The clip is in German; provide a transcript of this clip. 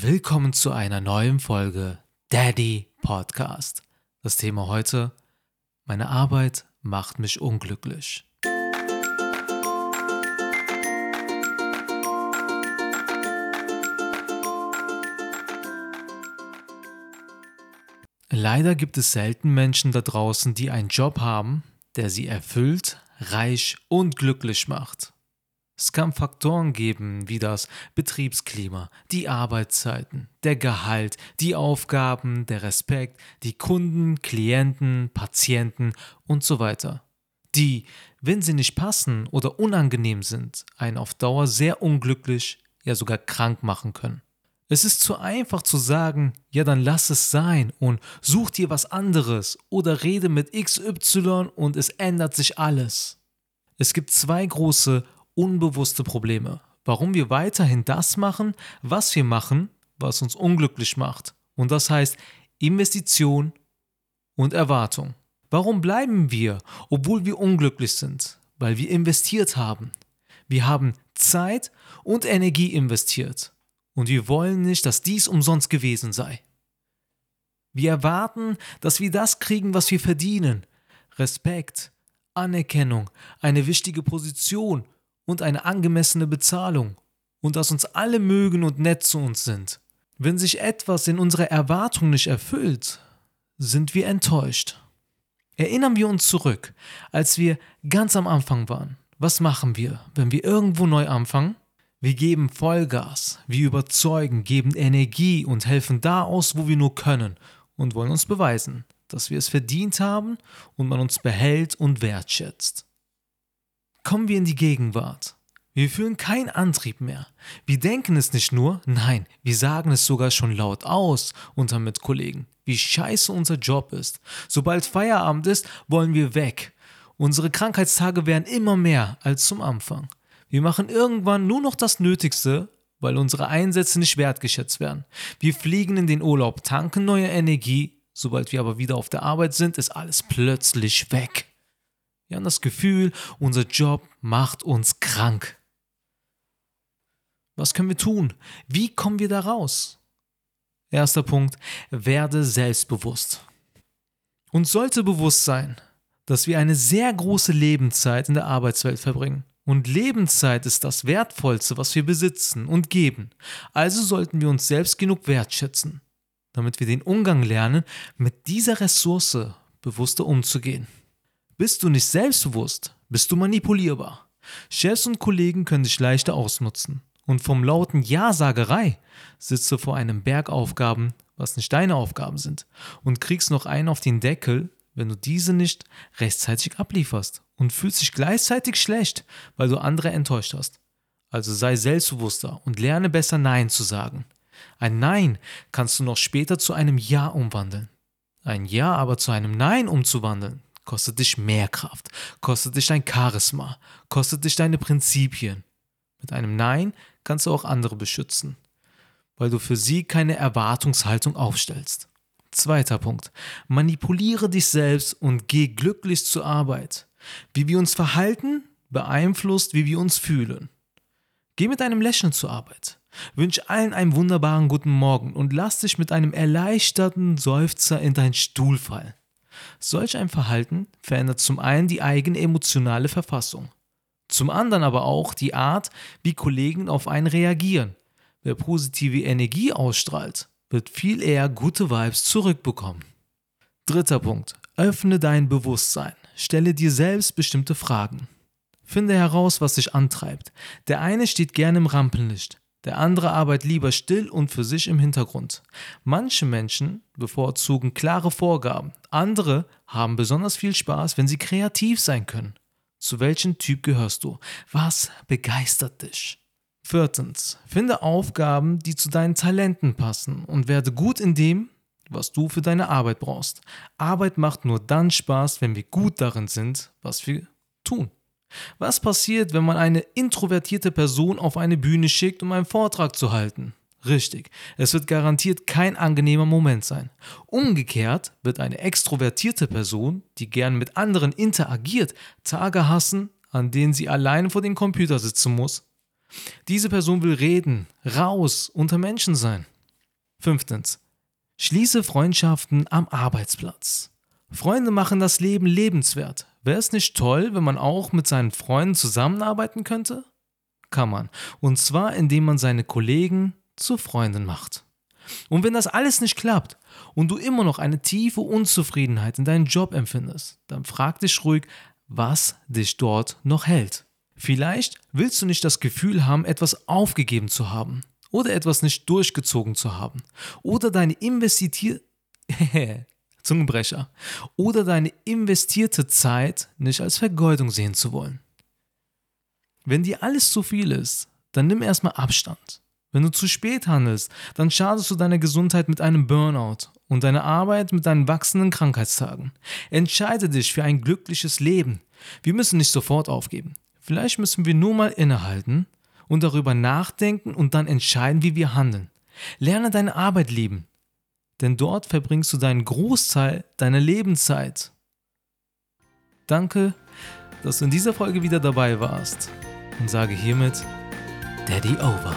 Willkommen zu einer neuen Folge Daddy Podcast. Das Thema heute, meine Arbeit macht mich unglücklich. Leider gibt es selten Menschen da draußen, die einen Job haben, der sie erfüllt, reich und glücklich macht. Es kann Faktoren geben wie das Betriebsklima, die Arbeitszeiten, der Gehalt, die Aufgaben, der Respekt, die Kunden, Klienten, Patienten und so weiter. Die, wenn sie nicht passen oder unangenehm sind, einen auf Dauer sehr unglücklich, ja sogar krank machen können. Es ist zu einfach zu sagen, ja dann lass es sein und such dir was anderes oder rede mit XY und es ändert sich alles. Es gibt zwei große unbewusste Probleme, warum wir weiterhin das machen, was wir machen, was uns unglücklich macht. Und das heißt Investition und Erwartung. Warum bleiben wir, obwohl wir unglücklich sind? Weil wir investiert haben. Wir haben Zeit und Energie investiert. Und wir wollen nicht, dass dies umsonst gewesen sei. Wir erwarten, dass wir das kriegen, was wir verdienen. Respekt, Anerkennung, eine wichtige Position, und eine angemessene Bezahlung und dass uns alle mögen und nett zu uns sind. Wenn sich etwas in unserer Erwartung nicht erfüllt, sind wir enttäuscht. Erinnern wir uns zurück, als wir ganz am Anfang waren. Was machen wir, wenn wir irgendwo neu anfangen? Wir geben Vollgas, wir überzeugen, geben Energie und helfen da aus, wo wir nur können und wollen uns beweisen, dass wir es verdient haben und man uns behält und wertschätzt. Kommen wir in die Gegenwart. Wir fühlen keinen Antrieb mehr. Wir denken es nicht nur, nein, wir sagen es sogar schon laut aus unter Mitkollegen, wie scheiße unser Job ist. Sobald Feierabend ist, wollen wir weg. Unsere Krankheitstage werden immer mehr als zum Anfang. Wir machen irgendwann nur noch das Nötigste, weil unsere Einsätze nicht wertgeschätzt werden. Wir fliegen in den Urlaub, tanken neue Energie, sobald wir aber wieder auf der Arbeit sind, ist alles plötzlich weg. Wir haben das Gefühl, unser Job macht uns krank. Was können wir tun? Wie kommen wir da raus? Erster Punkt, werde selbstbewusst. Uns sollte bewusst sein, dass wir eine sehr große Lebenszeit in der Arbeitswelt verbringen. Und Lebenszeit ist das Wertvollste, was wir besitzen und geben. Also sollten wir uns selbst genug wertschätzen, damit wir den Umgang lernen, mit dieser Ressource bewusster umzugehen. Bist du nicht selbstbewusst, bist du manipulierbar. Chefs und Kollegen können dich leichter ausnutzen. Und vom lauten Ja-Sagerei sitzt du vor einem Berg Aufgaben, was nicht deine Aufgaben sind, und kriegst noch einen auf den Deckel, wenn du diese nicht rechtzeitig ablieferst und fühlst dich gleichzeitig schlecht, weil du andere enttäuscht hast. Also sei selbstbewusster und lerne besser Nein zu sagen. Ein Nein kannst du noch später zu einem Ja umwandeln. Ein Ja aber zu einem Nein umzuwandeln, kostet dich mehr Kraft, kostet dich dein Charisma, kostet dich deine Prinzipien. Mit einem Nein kannst du auch andere beschützen, weil du für sie keine Erwartungshaltung aufstellst. Zweiter Punkt. Manipuliere dich selbst und geh glücklich zur Arbeit. Wie wir uns verhalten, beeinflusst, wie wir uns fühlen. Geh mit einem Lächeln zur Arbeit. Wünsch allen einen wunderbaren guten Morgen und lass dich mit einem erleichterten Seufzer in deinen Stuhl fallen. Solch ein Verhalten verändert zum einen die eigene emotionale Verfassung, zum anderen aber auch die Art, wie Kollegen auf einen reagieren. Wer positive Energie ausstrahlt, wird viel eher gute Vibes zurückbekommen. Dritter Punkt. Öffne dein Bewusstsein. Stelle dir selbst bestimmte Fragen. Finde heraus, was dich antreibt. Der eine steht gerne im Rampenlicht, der andere arbeitet lieber still und für sich im Hintergrund. Manche Menschen bevorzugen klare Vorgaben, andere haben besonders viel Spaß, wenn sie kreativ sein können. Zu welchem Typ gehörst du? Was begeistert dich? Viertens, finde Aufgaben, die zu deinen Talenten passen und werde gut in dem, was du für deine Arbeit brauchst. Arbeit macht nur dann Spaß, wenn wir gut darin sind, was wir tun. Was passiert, wenn man eine introvertierte Person auf eine Bühne schickt, um einen Vortrag zu halten? Richtig, es wird garantiert kein angenehmer Moment sein. Umgekehrt wird eine extrovertierte Person, die gern mit anderen interagiert, Tage hassen, an denen sie allein vor dem Computer sitzen muss. Diese Person will reden, raus, unter Menschen sein. Fünftens. Schließe Freundschaften am Arbeitsplatz. Freunde machen das Leben lebenswert. Wäre es nicht toll, wenn man auch mit seinen Freunden zusammenarbeiten könnte? Kann man. Und zwar, indem man seine Kollegen zu Freunden macht. Und wenn das alles nicht klappt und du immer noch eine tiefe Unzufriedenheit in deinem Job empfindest, dann frag dich ruhig, was dich dort noch hält. Vielleicht willst du nicht das Gefühl haben, etwas aufgegeben zu haben oder etwas nicht durchgezogen zu haben oder deine investierte Zungenbrecher oder deine investierte Zeit nicht als Vergeudung sehen zu wollen. Wenn dir alles zu viel ist, dann nimm erstmal Abstand. Wenn du zu spät handelst, dann schadest du deiner Gesundheit mit einem Burnout und deiner Arbeit mit deinen wachsenden Krankheitstagen. Entscheide dich für ein glückliches Leben. Wir müssen nicht sofort aufgeben. Vielleicht müssen wir nur mal innehalten und darüber nachdenken und dann entscheiden, wie wir handeln. Lerne deine Arbeit lieben, denn dort verbringst du deinen Großteil deiner Lebenszeit. Danke, dass du in dieser Folge wieder dabei warst und sage hiermit Daddy Over.